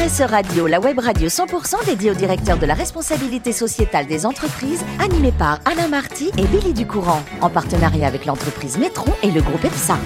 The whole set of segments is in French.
Radio, la web radio 100% dédiée au directeur de la responsabilité sociétale des entreprises, animée par Alain Marty et Billy Ducourant, en partenariat avec l'entreprise Métron et le groupe EPSA.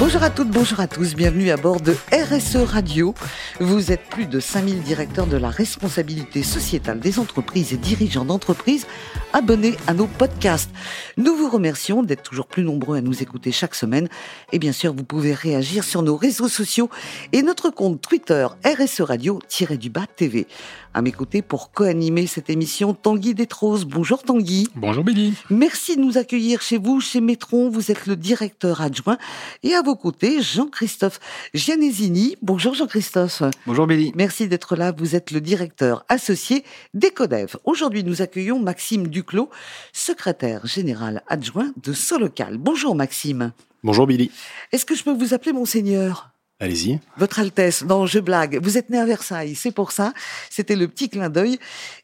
Bonjour à toutes, bonjour à tous, bienvenue à bord de RSE Radio. Vous êtes plus de 5000 directeurs de la responsabilité sociétale des entreprises et dirigeants d'entreprises abonnés à nos podcasts. Nous vous remercions d'être toujours plus nombreux à nous écouter chaque semaine et bien sûr vous pouvez réagir sur nos réseaux sociaux et notre compte Twitter RSE Radio-du-bas TV. À mes côtés pour co-animer cette émission, Tanguy Détrose. Bonjour Tanguy. Bonjour Billy. Merci de nous accueillir chez vous, chez Métron. Vous êtes le directeur adjoint. Et à vos côtés, Jean-Christophe Gianesini. Bonjour Jean-Christophe. Bonjour Billy. Merci d'être là. Vous êtes le directeur associé d'Ecodev. Aujourd'hui, nous accueillons Maxime Duclos, secrétaire général adjoint de Solocal. Bonjour Maxime. Bonjour Billy. Est-ce que je peux vous appeler monseigneur? Allez-y. Votre Altesse, non, je blague. Vous êtes né à Versailles, c'est pour ça. C'était le petit clin d'œil.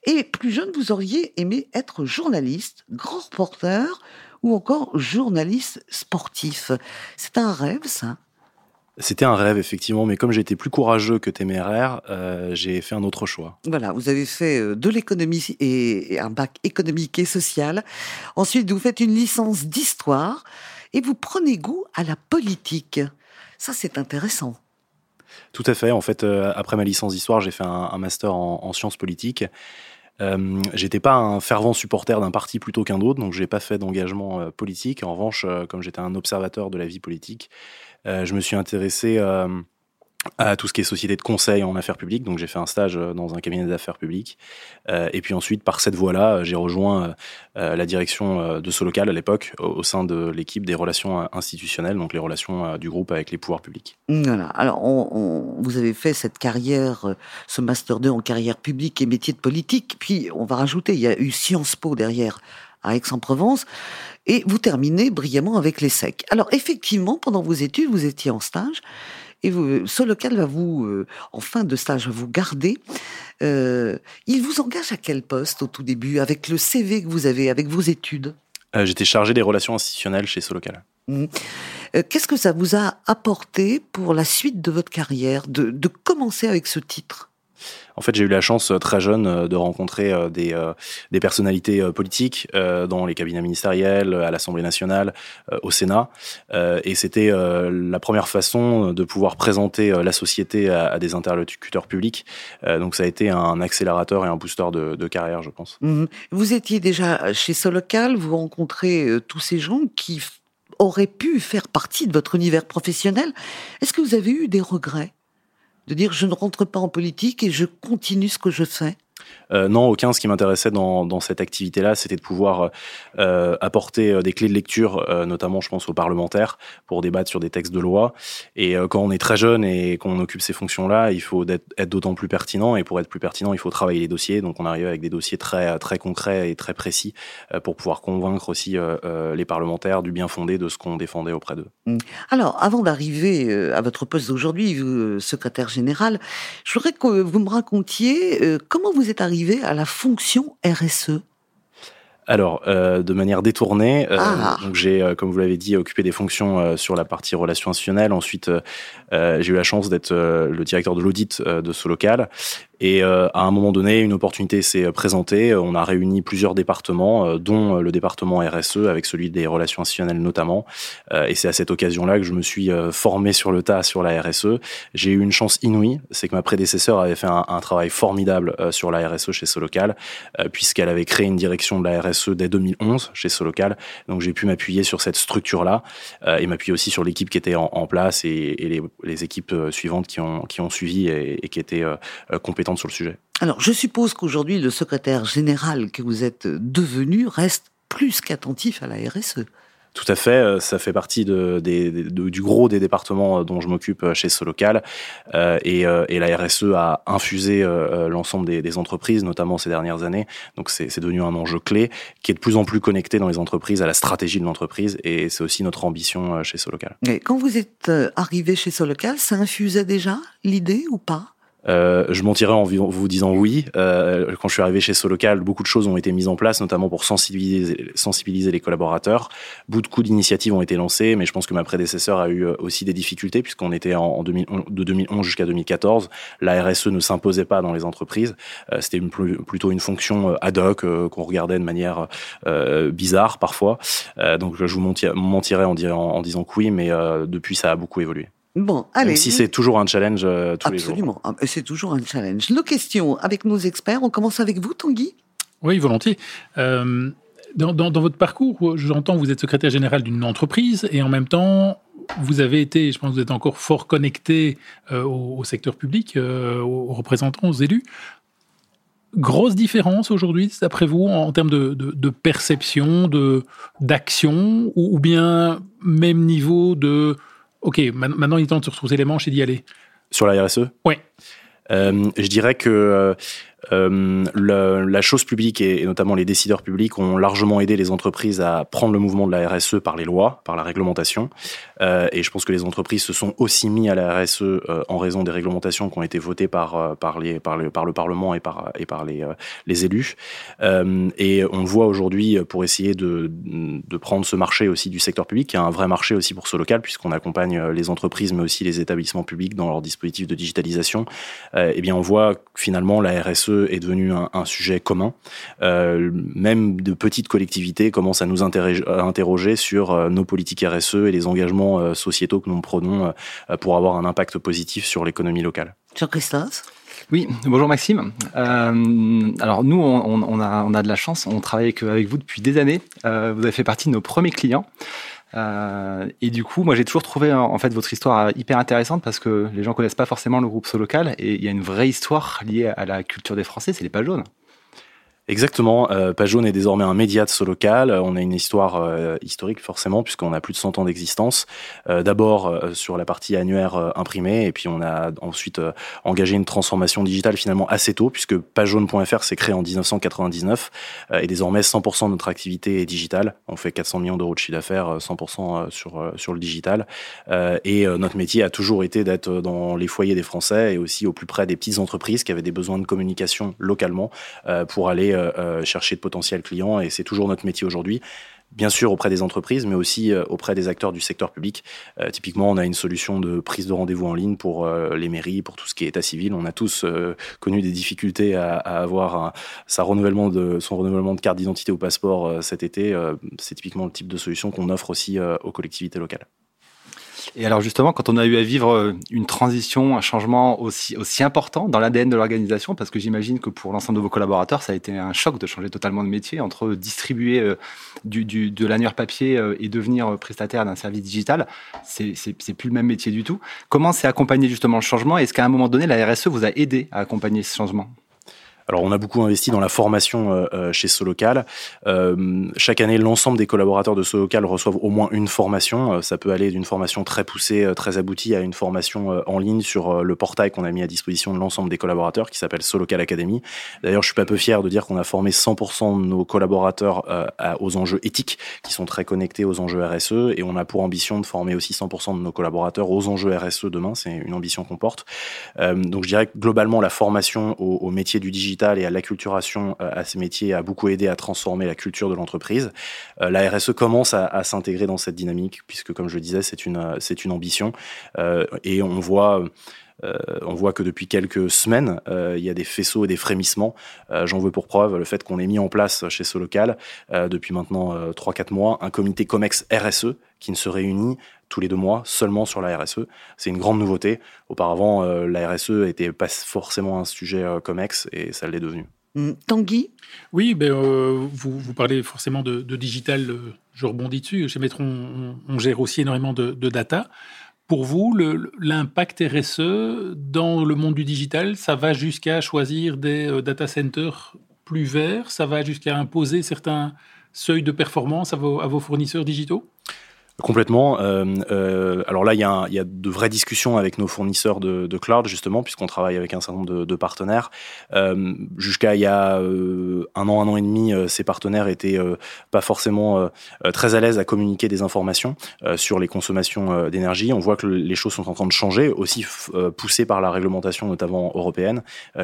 Et plus jeune, vous auriez aimé être journaliste, grand reporter ou encore journaliste sportif. C'est un rêve, ça? C'était un rêve, effectivement, mais comme j'étais plus courageux que téméraire, euh, j'ai fait un autre choix. Voilà, vous avez fait euh, de l'économie et un bac économique et social. Ensuite, vous faites une licence d'histoire et vous prenez goût à la politique. Ça, c'est intéressant. Tout à fait. En fait, euh, après ma licence d'histoire, j'ai fait un, un master en, en, sciences politiques. Euh, j'étais pas un fervent supporter d'un parti plutôt qu'un autre, donc j'ai pas fait d'engagement euh, politique. En revanche, euh, comme j'étais un observateur de la vie politique, je me suis intéressé à tout ce qui est société de conseil en affaires publiques. Donc j'ai fait un stage dans un cabinet d'affaires publiques. Euh, et puis ensuite, par cette voie-là, j'ai rejoint euh, la direction de Solocal à l'époque au, sein de l'équipe des relations institutionnelles, donc les relations euh, du groupe avec les pouvoirs publics. Voilà. Alors vous avez fait cette carrière, ce master 2 en carrière publique et métier de politique. Puis on va rajouter, il y a eu Sciences Po derrière à Aix-en-Provence. Et vous terminez brillamment avec les SEC. Alors effectivement, pendant vos études, vous étiez en stage et vous, Solocal va vous, euh, en fin de stage, va vous garder. Euh, il vous engage à quel poste au tout début, avec le CV que vous avez, avec vos études? Euh, J'étais chargé des relations institutionnelles chez Solocal. Mmh. Qu'est-ce que ça vous a apporté pour la suite de votre carrière, de, de commencer avec ce titre? En fait, j'ai eu la chance très jeune de rencontrer des, des personnalités politiques dans les cabinets ministériels, à l'Assemblée nationale, au Sénat. Et c'était la première façon de pouvoir présenter la société à, des interlocuteurs publics. Donc ça a été un accélérateur et un booster de, de carrière, je pense. Mmh. Vous étiez déjà chez Solocal, vous rencontrez tous ces gens qui auraient pu faire partie de votre univers professionnel. Est-ce que vous avez eu des regrets? De dire je ne rentre pas en politique et je continue ce que je fais euh, non, aucun. Ce qui m'intéressait dans, cette activité-là, c'était de pouvoir euh, apporter des clés de lecture, euh, notamment, je pense, aux parlementaires, pour débattre sur des textes de loi. Et euh, quand on est très jeune et qu'on occupe ces fonctions-là, il faut être, d'autant plus pertinent. Et pour être plus pertinent, il faut travailler les dossiers. Donc, on arrive avec des dossiers très concrets et très précis euh, pour pouvoir convaincre aussi euh, les parlementaires du bien fondé de ce qu'on défendait auprès d'eux. Mmh. Alors, avant d'arriver à votre poste d'aujourd'hui, secrétaire général, je voudrais que vous me racontiez comment vous êtes arrivé à la fonction RSE alors, euh, de manière détournée, euh, ah. donc j'ai, euh, comme vous l'avez dit, occupé des fonctions sur la partie relations institutionnelles. Ensuite, j'ai eu la chance d'être le directeur de l'audit de ce local. Et à un moment donné, une opportunité s'est présentée. On a réuni plusieurs départements, dont le département RSE, avec celui des relations institutionnelles notamment. et c'est à cette occasion-là que je me suis formé sur le tas sur la RSE. J'ai eu une chance inouïe, c'est que ma prédécesseur avait fait un, travail formidable sur la RSE chez Solocal, puisqu'elle avait créé une direction de la RSE dès 2011 chez Solocal. Donc j'ai pu m'appuyer sur cette structure-là euh, et m'appuyer aussi sur l'équipe qui était en, place et, les, équipes suivantes qui ont, suivi et, qui étaient euh, sur le sujet. Alors je suppose qu'aujourd'hui le secrétaire général que vous êtes devenu reste plus qu'attentif à la RSE. Tout à fait, ça fait partie de, de, de, du gros des départements dont je m'occupe chez Solocal euh, et, euh, et, la RSE a infusé euh, l'ensemble des, des, entreprises, notamment ces dernières années. Donc c'est devenu un enjeu clé qui est de plus en plus connecté dans les entreprises à la stratégie de l'entreprise et c'est aussi notre ambition chez Solocal. Et quand vous êtes arrivé chez Solocal, ça infusait déjà l'idée ou pas? Euh, je mentirais en vous disant oui. Euh, quand je suis arrivé chez Solocal, beaucoup de choses ont été mises en place, notamment pour sensibiliser, les collaborateurs. Beaucoup d'initiatives ont été lancées, mais je pense que ma prédécesseur a eu euh, aussi des difficultés puisqu'on était en, de 2011 jusqu'à 2014. La RSE ne s'imposait pas dans les entreprises. C'était plutôt une fonction ad hoc qu'on regardait de manière bizarre parfois. donc je vous mentirais en, en disant oui, mais depuis ça a beaucoup évolué. Bon, allez. Même si c'est toujours un challenge euh, tous les jours. Absolument, ah, c'est toujours un challenge. Nos questions avec nos experts. On commence avec vous, Tanguy. Oui, volontiers. Euh, dans, votre parcours, j'entends vous êtes secrétaire général d'une entreprise et en même temps, vous avez été, je pense que vous êtes encore fort connecté euh, au, secteur public, aux représentants, aux élus. Grosse différence aujourd'hui, d'après vous, en, termes de, perception, de d'action, ou, bien même niveau de OK, maintenant il temps de se retrousser les manches et d'y aller. Sur la RSE Oui. Euh, je dirais que euh, la chose publique et, notamment les décideurs publics ont largement aidé les entreprises à prendre le mouvement de la RSE par les lois, par la réglementation. Euh, et je pense que les entreprises se sont aussi mis à la RSE euh, en raison des réglementations qui ont été votées par, par, les, par, le, par le Parlement et par, et par les, les élus. et on voit aujourd'hui pour essayer de, de prendre ce marché aussi du secteur public, qui est un vrai marché aussi pour ce local, puisqu'on accompagne les entreprises, mais aussi les établissements publics dans leur dispositif de digitalisation. eh bien, on voit finalement la RSE est devenu un, sujet commun. Euh, même de petites collectivités commencent à nous interroger sur euh, nos politiques RSE et les engagements euh, sociétaux que nous prenons pour avoir un impact positif sur l'économie locale. Jean-Christophe oui, bonjour Maxime. alors nous, on, a, on, a, de la chance, on travaille avec, vous depuis des années. vous avez fait partie de nos premiers clients. Euh, et du coup, moi, j'ai toujours trouvé en fait votre histoire hyper intéressante parce que les gens connaissent pas forcément le groupe Solocal et il y a une vraie histoire liée à la culture des Français, c'est les pages jaunes. Exactement. Euh, Page Jaune est désormais un média de ce local. On a une histoire euh, historique forcément puisqu'on a plus de 100 ans d'existence. Euh, D'abord euh, sur la partie annuaire euh, imprimée et puis on a ensuite engagé une transformation digitale finalement assez tôt puisque pagejaune.fr s'est créé en 1999 et désormais 100% de notre activité est digitale. On fait 400 millions d'euros de chiffre d'affaires, 100% sur sur le digital. et notre métier a toujours été d'être dans les foyers des Français et aussi au plus près des petites entreprises qui avaient des besoins de communication localement pour aller euh, euh, chercher de potentiels clients et c'est toujours notre métier aujourd'hui bien sûr auprès des entreprises, mais aussi euh, auprès des acteurs du secteur public. typiquement, on a une solution de prise de rendez-vous en ligne pour les mairies, pour tout ce qui est état civil. On a tous connu des difficultés à, avoir sa renouvellement de, son renouvellement de carte d'identité ou passeport cet été. C'est typiquement le type de solution qu'on offre aussi aux collectivités locales. Et alors justement, quand on a eu à vivre euh, une transition, un changement aussi, important dans l'ADN de l'organisation, parce que j'imagine que pour l'ensemble de vos collaborateurs, ça a été un choc de changer totalement de métier entre distribuer euh, du, de l'annuaire papier euh, et devenir prestataire d'un service digital, c'est plus le même métier du tout. Comment c'est accompagné justement le changement? Est-ce qu'à un moment donné, la RSE vous a aidé à accompagner ce changement? Alors, on a beaucoup investi dans la formation euh, euh, chez Solocal. Euh, chaque année, l'ensemble des collaborateurs de Solocal reçoivent au moins une formation. ça peut aller d'une formation très poussée, très aboutie, à une formation en ligne sur le portail qu'on a mis à disposition de l'ensemble des collaborateurs, qui s'appelle Solocal Academy. D'ailleurs, je suis pas peu fier de dire qu'on a formé 100% de nos collaborateurs aux enjeux éthiques, qui sont très connectés aux enjeux RSE, et on a pour ambition de former aussi 100% de nos collaborateurs aux enjeux RSE demain. C'est une ambition qu'on porte. donc, je dirais que globalement, la formation au, au métier du digital et à l'acculturation euh, à ces métiers a beaucoup aidé à transformer la culture de l'entreprise. Euh, la RSE commence à, s'intégrer dans cette dynamique, puisque comme je le disais, c'est une, c'est une ambition. Euh, et on voit... on voit que depuis quelques semaines, il y a des faisceaux et des frémissements. J'en veux pour preuve le fait qu'on ait mis en place chez ce local, depuis maintenant 3-4 mois, un comité COMEX RSE qui ne se réunit tous les deux mois seulement sur la RSE. C'est une grande nouveauté. Auparavant, euh, la RSE n'était pas forcément un sujet euh, COMEX et ça l'est devenu. Mm. Tanguy? Oui, ben, euh, vous, vous, parlez forcément de, digital, je rebondis dessus. Chez Metron, on, gère aussi énormément de, data. Pour vous, l'impact RSE dans le monde du digital, ça va jusqu'à choisir des data centers plus verts, ça va jusqu'à imposer certains seuils de performance à vos fournisseurs digitaux? Complètement. Euh, euh, alors là, il y, a de vraies discussions avec nos fournisseurs de, cloud, justement, puisqu'on travaille avec un certain nombre de, partenaires. Euh, Jusqu'à il y a un an, un an et demi, ces partenaires étaient pas forcément très à l'aise à communiquer des informations sur les consommations d'énergie. On voit que les choses sont en train de changer, aussi poussées par la réglementation, notamment européenne,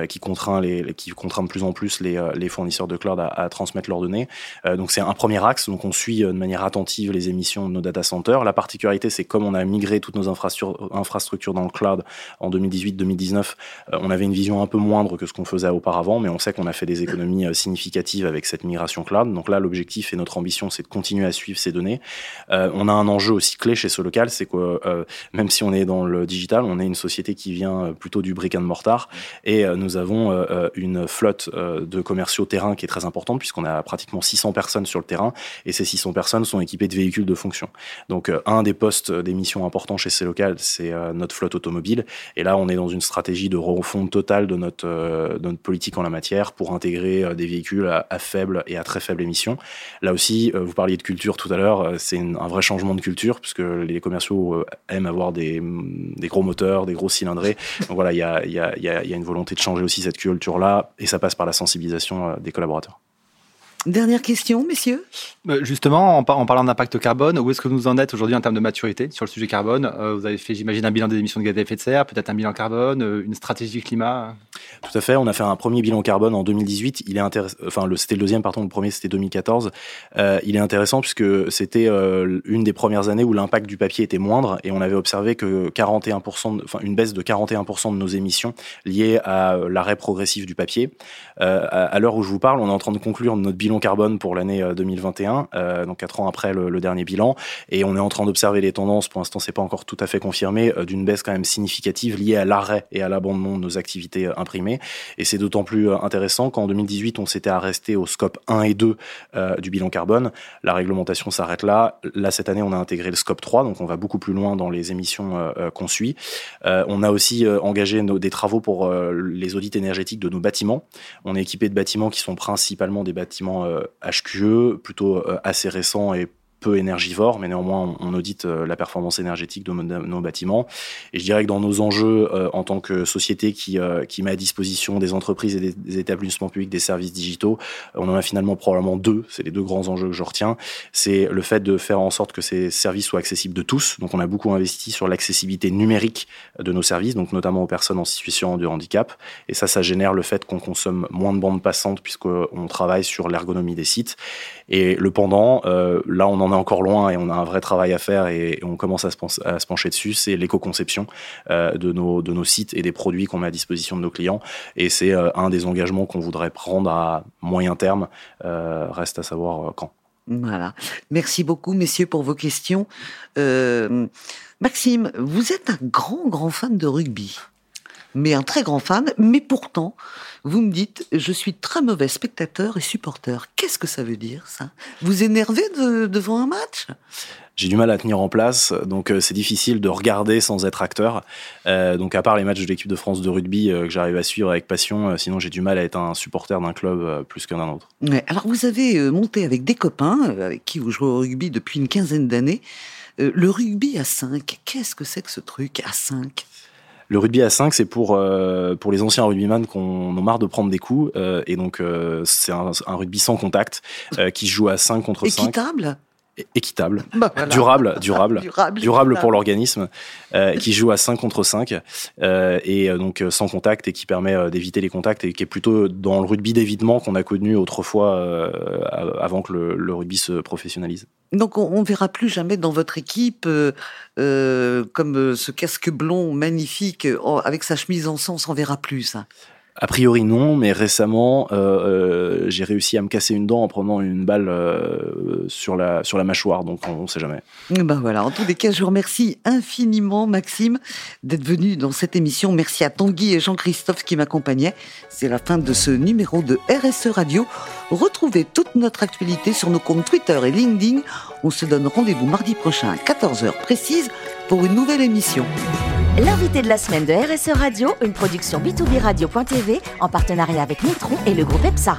qui contraint les, qui de plus en plus les, les fournisseurs de cloud à, à transmettre leurs données. donc c'est un premier axe. Donc on suit de manière attentive les émissions de nos data la particularité, c'est comme on a migré toutes nos infrastructures dans le cloud en 2018-2019, euh, on avait une vision un peu moindre que ce qu'on faisait auparavant, mais on sait qu'on a fait des économies euh, significatives avec cette migration cloud. Donc là, l'objectif et notre ambition, c'est de continuer à suivre ces données. Euh, on a un enjeu aussi clé chez ce local, c'est que même si on est dans le digital, on est une société qui vient plutôt du brick and mortar et nous avons une flotte de commerciaux terrain qui est très importante puisqu'on a pratiquement 600 personnes sur le terrain et ces 600 personnes sont équipées de véhicules de fonction. Donc euh, un des postes d'émission importants chez C-Local, c'est euh, notre flotte automobile. Et là, on est dans une stratégie de refonte totale de notre, euh, de notre politique en la matière pour intégrer des véhicules à, faible et à très faible émission. Là aussi, vous parliez de culture tout à l'heure, c'est un vrai changement de culture puisque les commerciaux aiment avoir des, des gros moteurs, des gros cylindrés. Donc voilà, il y a, y, a, y a une volonté de changer aussi cette culture-là et ça passe par la sensibilisation des collaborateurs. Dernière question, messieurs. Euh, justement, en, parlant d'impact carbone, où est-ce que vous en êtes aujourd'hui en termes de maturité sur le sujet carbone? Euh, Vous avez fait, j'imagine, un bilan des émissions de gaz à effet de serre, peut-être un bilan carbone, euh, une stratégie climat? Tout à fait. On a fait un premier bilan carbone en 2018. Il est intéressant. Enfin, c'était le deuxième, pardon. Le premier, c'était 2014. il est intéressant puisque c'était une des premières années où l'impact du papier était moindre et on avait observé que 41%, enfin, une baisse de 41% de nos émissions liées à l'arrêt progressif du papier. à l'heure où je vous parle, on est en train de conclure notre bilan carbone pour l'année 2021, euh, euh, donc quatre ans après le, dernier bilan, et on est en train d'observer les tendances. Pour l'instant, c'est pas encore tout à fait confirmé euh, d'une baisse quand même significative liée à l'arrêt et à l'abandon de nos activités Et c'est d'autant plus intéressant qu'en 2018, on s'était arrêté au scope 1 et 2 du bilan carbone. La réglementation s'arrête là. Là, cette année, on a intégré le scope 3, donc on va beaucoup plus loin dans les émissions qu'on suit. on a aussi engagé des travaux pour les audits énergétiques de nos bâtiments. On est équipé de bâtiments qui sont principalement des bâtiments HQE, euh, plutôt euh, assez récent et peu énergivore, mais néanmoins on, audite euh, la performance énergétique de nos, bâtiments. Et je dirais que dans nos enjeux euh, en tant que société qui, euh, qui met à disposition des entreprises et des, établissements publics des services digitaux, on en a finalement probablement deux. C'est les deux grands enjeux que je retiens. C'est le fait de faire en sorte que ces services soient accessibles de tous. Donc on a beaucoup investi sur l'accessibilité numérique de nos services, donc notamment aux personnes en situation de handicap. Et ça, ça génère le fait qu'on consomme moins de bandes passantes puisqu'on travaille sur l'ergonomie des sites. Et le pendant, là on en encore loin et on a un vrai travail à faire et, on commence à se, pencher dessus, c'est l'éco-conception euh, de, nos, de nos sites et des produits qu'on met à disposition de nos clients. Et c'est euh, un des engagements qu'on voudrait prendre à moyen terme. Euh, reste à savoir quand. Voilà. Merci beaucoup, messieurs, pour vos questions. Maxime, vous êtes un grand, grand fan de rugby mais un très grand fan. Mais pourtant, vous me dites, je suis très mauvais spectateur et supporter. Qu'est-ce que ça veut dire, ça? Vous énervez devant un match? J'ai du mal à tenir en place, donc euh, c'est difficile de regarder sans être acteur. Euh, donc à part les matchs de l'équipe de France de rugby euh, que j'arrive à suivre avec passion, sinon j'ai du mal à être un supporter d'un club plus qu'un autre. Ouais, alors vous avez monté avec des copains avec qui vous jouez au rugby depuis une quinzaine d'années. le rugby à 5, qu'est-ce que c'est que ce truc à 5 le rugby à 5, c'est pour, euh, pour les anciens rugbyman qui ont, marre de prendre des coups. Euh, et donc, euh, c'est un, rugby sans contact qui joue à 5 contre 5. Équitable? Équitable, bah, durable, durable, durable, pour l'organisme, qui joue à 5 contre 5 et donc sans contact et qui permet d'éviter les contacts et qui est plutôt dans le rugby d'évitement qu'on a connu autrefois avant que le, le, rugby se professionnalise. Donc on, on verra plus jamais dans votre équipe euh, euh comme euh, ce casque blond magnifique avec sa chemise en sens, on verra plus ça. A priori non, mais récemment euh, euh, j'ai réussi à me casser une dent en prenant une balle euh, sur la sur la mâchoire, donc on ne sait jamais. Ben voilà, en tous les cas, je vous remercie infiniment Maxime d'être venu dans cette émission. Merci à Tanguy et Jean-Christophe qui m'accompagnaient. C'est la fin de ce numéro de RSE Radio. Retrouvez toute notre actualité sur nos comptes Twitter et LinkedIn. On se donne rendez-vous mardi prochain à 14h précise pour une nouvelle émission. L'invité de la semaine de RSE Radio, une production B2B Radio.tv en partenariat avec Nitron et le groupe EPSA.